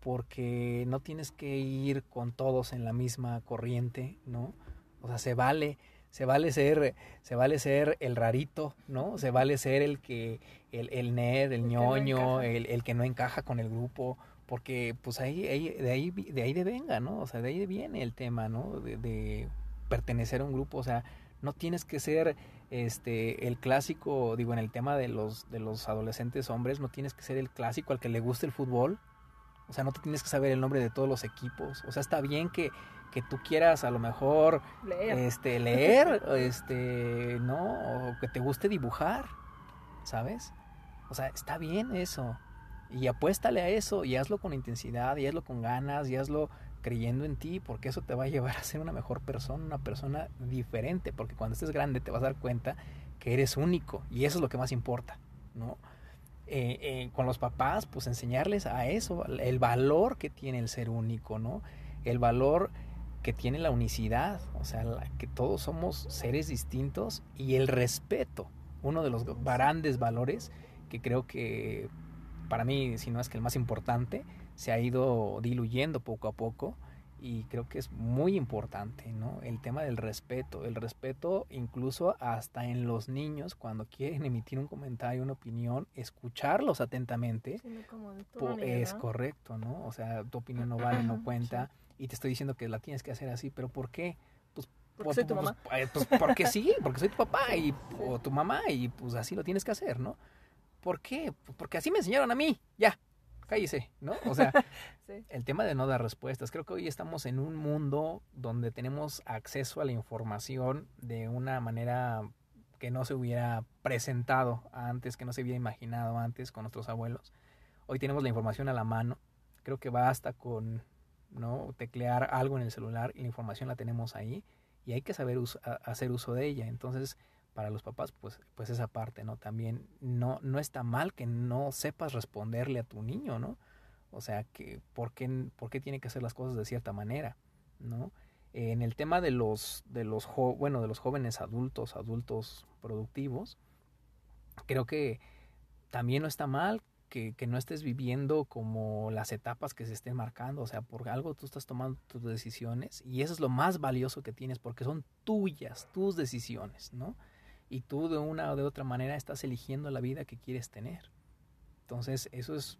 [SPEAKER 2] porque no tienes que ir con todos en la misma corriente, ¿no? O sea, se vale, se vale ser, se vale ser el rarito, ¿no? Se vale ser el que, el, el nerd, el, ñoño, el, el, que no encaja con el grupo porque pues ahí, de ahí de ahí venga, ¿no? O sea, de ahí viene el tema, ¿no? De, pertenecer a un grupo, o sea, no tienes que ser este el clásico, digo, en el tema de los de los adolescentes hombres, no tienes que ser el clásico al que le guste el fútbol. O sea, no te tienes que saber el nombre de todos los equipos. O sea, está bien que, que tú quieras a lo mejor leer. este leer, [laughs] este, no, o que te guste dibujar, ¿sabes? O sea, está bien eso. Y apuéstale a eso y hazlo con intensidad, y hazlo con ganas, y hazlo creyendo en ti, porque eso te va a llevar a ser una mejor persona, una persona diferente, porque cuando estés grande te vas a dar cuenta que eres único y eso es lo que más importa, ¿no? Eh, eh, con los papás, pues enseñarles a eso, el valor que tiene el ser único, ¿no? El valor que tiene la unicidad, o sea, que todos somos seres distintos y el respeto, uno de los grandes valores que creo que para mí, si no es que el más importante, se ha ido diluyendo poco a poco y creo que es muy importante, ¿no? El tema del respeto, el respeto incluso hasta en los niños cuando quieren [laughs] emitir un comentario, una opinión, escucharlos atentamente. es correcto, ¿no? O sea, tu opinión no vale, no [clears throat] cuenta y te estoy diciendo que la tienes que hacer así, pero ¿por qué?
[SPEAKER 1] Pues porque pues, soy tu
[SPEAKER 2] pues,
[SPEAKER 1] mamá.
[SPEAKER 2] Pues, porque [laughs] sí, porque soy tu papá y, o tu mamá y pues así lo tienes que hacer, ¿no? ¿Por qué? Porque así me enseñaron a mí. Ya, cállese, ¿no? O sea, [laughs] el tema de no dar respuestas. Creo que hoy estamos en un mundo donde tenemos acceso a la información de una manera que no se hubiera presentado antes, que no se hubiera imaginado antes con nuestros abuelos. Hoy tenemos la información a la mano. Creo que basta con no teclear algo en el celular y la información la tenemos ahí y hay que saber hacer uso de ella. Entonces, para los papás, pues, pues esa parte, ¿no? También no, no está mal que no sepas responderle a tu niño, ¿no? O sea, que ¿por qué, por qué tiene que hacer las cosas de cierta manera, ¿no? En el tema de los, de los, bueno, de los jóvenes adultos, adultos productivos, creo que también no está mal que, que, no estés viviendo como las etapas que se estén marcando, o sea, por algo tú estás tomando tus decisiones y eso es lo más valioso que tienes porque son tuyas, tus decisiones, ¿no? Y tú de una o de otra manera estás eligiendo la vida que quieres tener. Entonces, eso es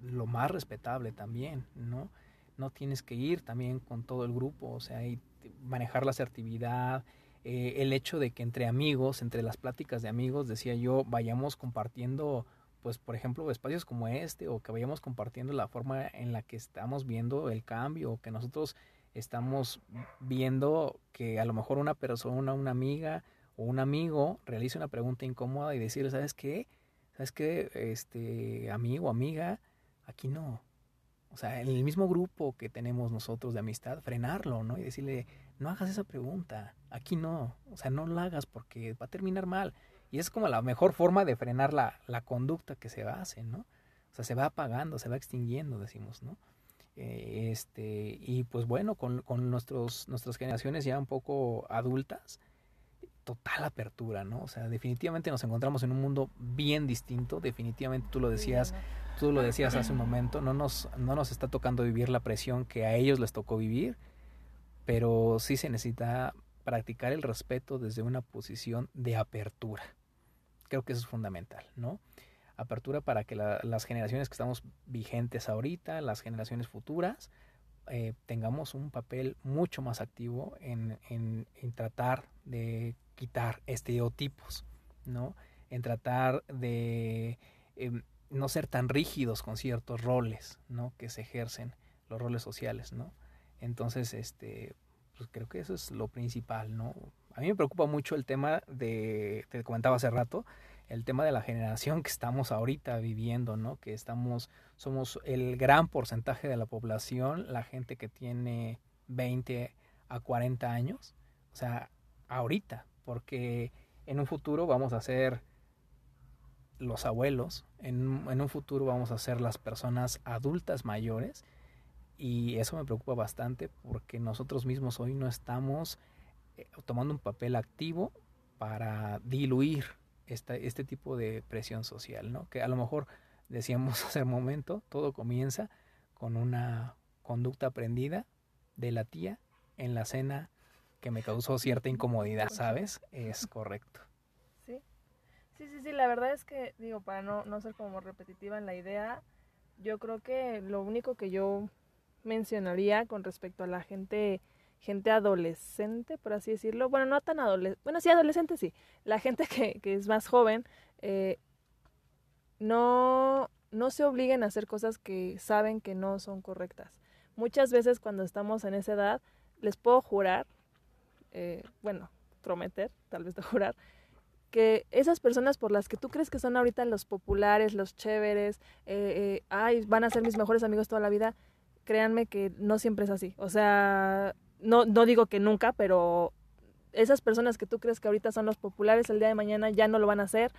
[SPEAKER 2] lo más respetable también, ¿no? No tienes que ir también con todo el grupo, o sea, y manejar la asertividad, eh, el hecho de que entre amigos, entre las pláticas de amigos, decía yo, vayamos compartiendo, pues, por ejemplo, espacios como este, o que vayamos compartiendo la forma en la que estamos viendo el cambio, o que nosotros estamos viendo que a lo mejor una persona, una amiga o un amigo realice una pregunta incómoda y decirle, ¿sabes qué? ¿Sabes qué? Este amigo, amiga, aquí no. O sea, en el mismo grupo que tenemos nosotros de amistad, frenarlo, ¿no? Y decirle, no hagas esa pregunta, aquí no, o sea, no la hagas porque va a terminar mal. Y es como la mejor forma de frenar la, la conducta que se hace, ¿no? O sea, se va apagando, se va extinguiendo, decimos, ¿no? Eh, este, y pues bueno, con, con nuestros, nuestras generaciones ya un poco adultas, total apertura, ¿no? O sea, definitivamente nos encontramos en un mundo bien distinto, definitivamente tú lo decías, tú lo decías hace un momento, no nos, no nos está tocando vivir la presión que a ellos les tocó vivir, pero sí se necesita practicar el respeto desde una posición de apertura. Creo que eso es fundamental, ¿no? Apertura para que las generaciones que estamos vigentes ahorita, las generaciones futuras, eh, tengamos un papel mucho más activo en, en, tratar de quitar estereotipos, ¿no? En tratar de em, no ser tan rígidos con ciertos roles, ¿no? Que se ejercen, los roles sociales, ¿no? Entonces, este, pues creo que eso es lo principal, ¿no? A mí me preocupa mucho el tema de, te comentaba hace rato, el tema de la generación que estamos ahorita viviendo, ¿no? Que estamos, somos el gran porcentaje de la población, la gente que tiene 20 a 40 años, o sea, ahorita, porque en un futuro vamos a ser los abuelos, en, en un futuro vamos a ser las personas adultas mayores, y eso me preocupa bastante porque nosotros mismos hoy no estamos eh, tomando un papel activo para diluir esta, este tipo de presión social, ¿no? Que a lo mejor decíamos [laughs] hace un momento, todo comienza con una conducta aprendida de la tía en la cena que me causó cierta incomodidad, ¿sabes? Es correcto.
[SPEAKER 1] Sí, sí, sí, sí, la verdad es que, digo, para no, no ser como repetitiva en la idea, yo creo que lo único que yo mencionaría con respecto a la gente gente adolescente, por así decirlo. Bueno, no tan adolescente, bueno, sí, adolescente sí. La gente que, que es más joven, eh, no, no se obliguen a hacer cosas que saben que no son correctas. Muchas veces cuando estamos en esa edad, les puedo jurar, eh, bueno, prometer, tal vez de jurar, que esas personas por las que tú crees que son ahorita los populares, los chéveres, eh, ay, van a ser mis mejores amigos toda la vida, créanme que no siempre es así. O sea, no, no digo que nunca, pero esas personas que tú crees que ahorita son los populares, el día de mañana ya no lo van a hacer.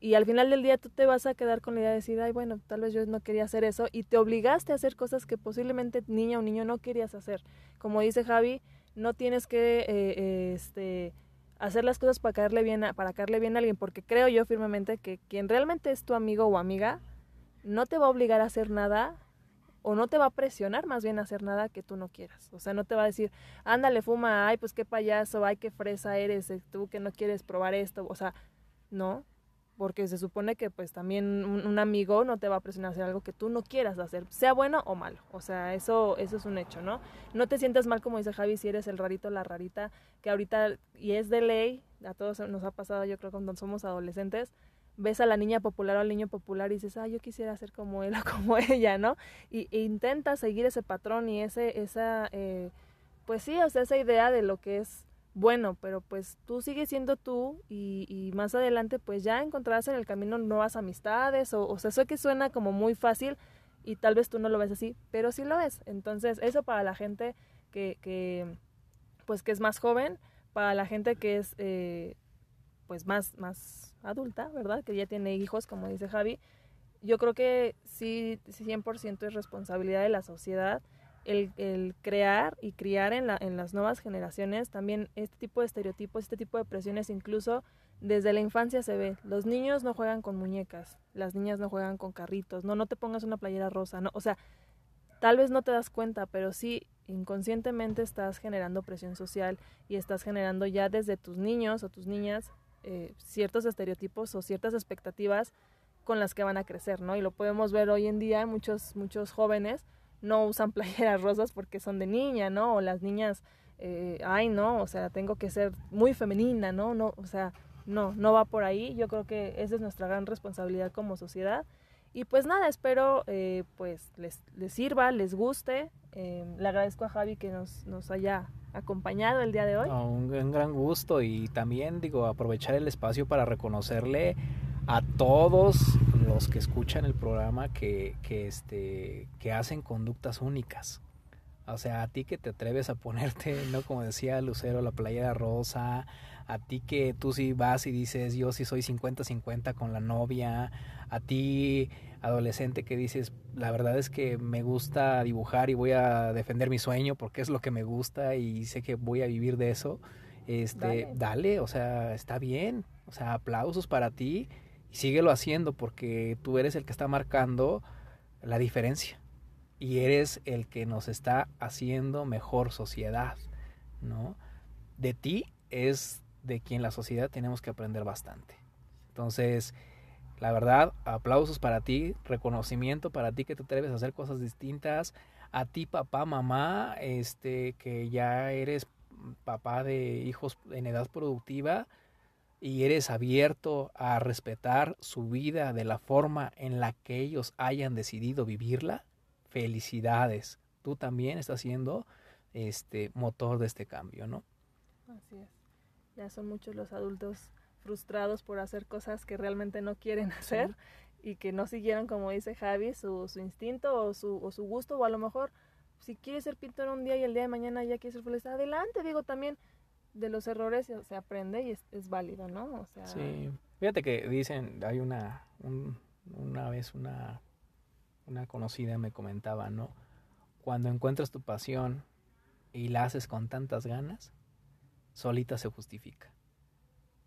[SPEAKER 1] Y al final del día tú te vas a quedar con la idea de decir, ay, bueno, tal vez yo no quería hacer eso. Y te obligaste a hacer cosas que posiblemente niña o niño no querías hacer. Como dice Javi, no tienes que eh, este, hacer las cosas para caerle, bien a, para caerle bien a alguien. Porque creo yo firmemente que quien realmente es tu amigo o amiga no te va a obligar a hacer nada o no te va a presionar más bien a hacer nada que tú no quieras. O sea, no te va a decir, ándale, fuma, ay, pues qué payaso, ay, qué fresa eres, eh, tú que no quieres probar esto. O sea, no, porque se supone que pues también un, amigo no te va a presionar a hacer algo que tú no quieras hacer, sea bueno o malo. O sea, eso, eso es un hecho, ¿no? No te sientas mal como dice Javi si eres el rarito, la rarita, que ahorita, y es de ley, a todos nos ha pasado yo creo cuando somos adolescentes, ves a la niña popular o al niño popular y dices, ah, yo quisiera ser como él [laughs] o como ella, ¿no? Y e intenta seguir ese patrón y ese, esa, eh, pues sí, o sea, esa idea de lo que es bueno, pero pues tú sigues siendo tú y, y más adelante pues ya encontrarás en el camino nuevas amistades o, o sea, eso que suena como muy fácil y tal vez tú no lo ves así, pero sí lo es. Entonces, eso para la gente que, que pues que es más joven, para la gente que es eh, pues más, más adulta, ¿verdad? Que ya tiene hijos, como dice Javi. Yo creo que sí, 100% es responsabilidad de la sociedad el, crear y criar en las nuevas generaciones también este tipo de estereotipos, este tipo de presiones, incluso desde la infancia se ve, los niños no juegan con muñecas, las niñas no juegan con carritos, no, no te pongas una playera rosa, no, o sea, tal vez no te das cuenta, pero sí inconscientemente estás generando presión social y estás generando ya desde tus niños o tus niñas eh, ciertos estereotipos o ciertas expectativas con las que van a crecer, ¿no? Y lo podemos ver hoy en día, muchos, muchos jóvenes no usan [laughs] playeras rosas porque son de niña, ¿no? O las niñas, eh, ay, no, o sea, tengo que ser muy femenina, ¿no? No, o sea, no, no va por ahí. Yo creo que esa es nuestra gran responsabilidad como sociedad. Y pues nada, espero eh, pues les, sirva, les guste. Eh, le agradezco a Javi que nos haya acompañado el día de hoy.
[SPEAKER 2] un, gran gusto y también digo aprovechar el espacio para reconocerle a todos los que escuchan el programa que, que, este, que hacen conductas únicas. O sea, a ti que te atreves a ponerte, ¿no? Como decía Lucero, la playera rosa, a ti que tú sí vas y dices, yo sí soy 50-50 con la novia, a ti adolescente que dices, la verdad es que me gusta dibujar y voy a defender mi sueño porque es lo que me gusta y sé que voy a vivir de eso, este, dale, dale o sea, está bien, o sea, aplausos para ti y síguelo haciendo porque tú eres el que está marcando la diferencia y eres el que nos está haciendo mejor sociedad, ¿no? De ti es de quien la sociedad tenemos que aprender bastante. Entonces, la verdad, aplausos para ti, reconocimiento para ti que te atreves a hacer cosas distintas, a ti papá, mamá, este que ya eres papá de hijos en edad productiva y eres abierto a respetar su vida de la forma en la que ellos hayan decidido vivirla, felicidades. Tú también estás siendo este motor de este cambio, ¿no?
[SPEAKER 1] Así es. Ya son muchos los adultos frustrados por hacer cosas que realmente no quieren hacer y que no siguieron, como dice Javi, su, su instinto o su, o su gusto, o a lo mejor si quieres ser pintor un día y el día de mañana ya quieres ser futbolista, adelante, digo, también de los errores se aprende y es, válido, ¿no? O sea...
[SPEAKER 2] Sí, fíjate que dicen, hay una, una vez una, una conocida me comentaba, ¿no? Cuando encuentras tu pasión y la haces con tantas ganas, solita se justifica.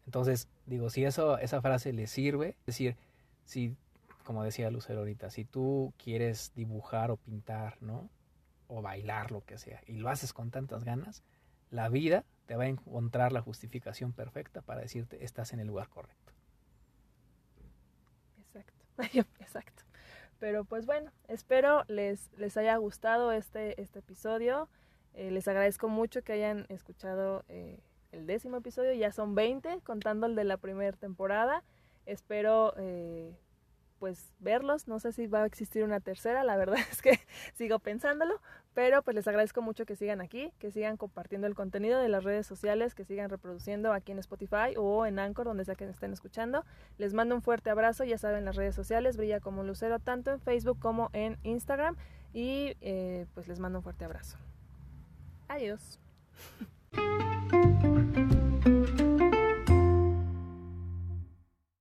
[SPEAKER 2] Entonces, digo, si eso, esa frase le sirve, es decir, si, como decía Lucero ahorita, si tú quieres dibujar o pintar, ¿no? O bailar, lo que sea, y lo haces con tantas ganas, la vida te va a encontrar la justificación perfecta para decirte, estás en el lugar correcto.
[SPEAKER 1] Exacto, [laughs] exacto. Pero pues bueno, espero les, les haya gustado este, este episodio. Eh, les agradezco mucho que hayan escuchado eh, el décimo episodio. Ya son 20, contando el de la primera temporada. Espero eh, pues verlos. No sé si va a existir una tercera, la verdad [laughs] es que sigo pensándolo. Pero pues les agradezco mucho que sigan aquí, que sigan compartiendo el contenido de las redes sociales, que sigan reproduciendo aquí en Spotify o en Anchor, donde sea que estén escuchando. Les mando un fuerte abrazo, ya saben las redes sociales, brilla como un lucero tanto en Facebook como en Instagram. Y pues les mando un fuerte abrazo. Adiós. [laughs]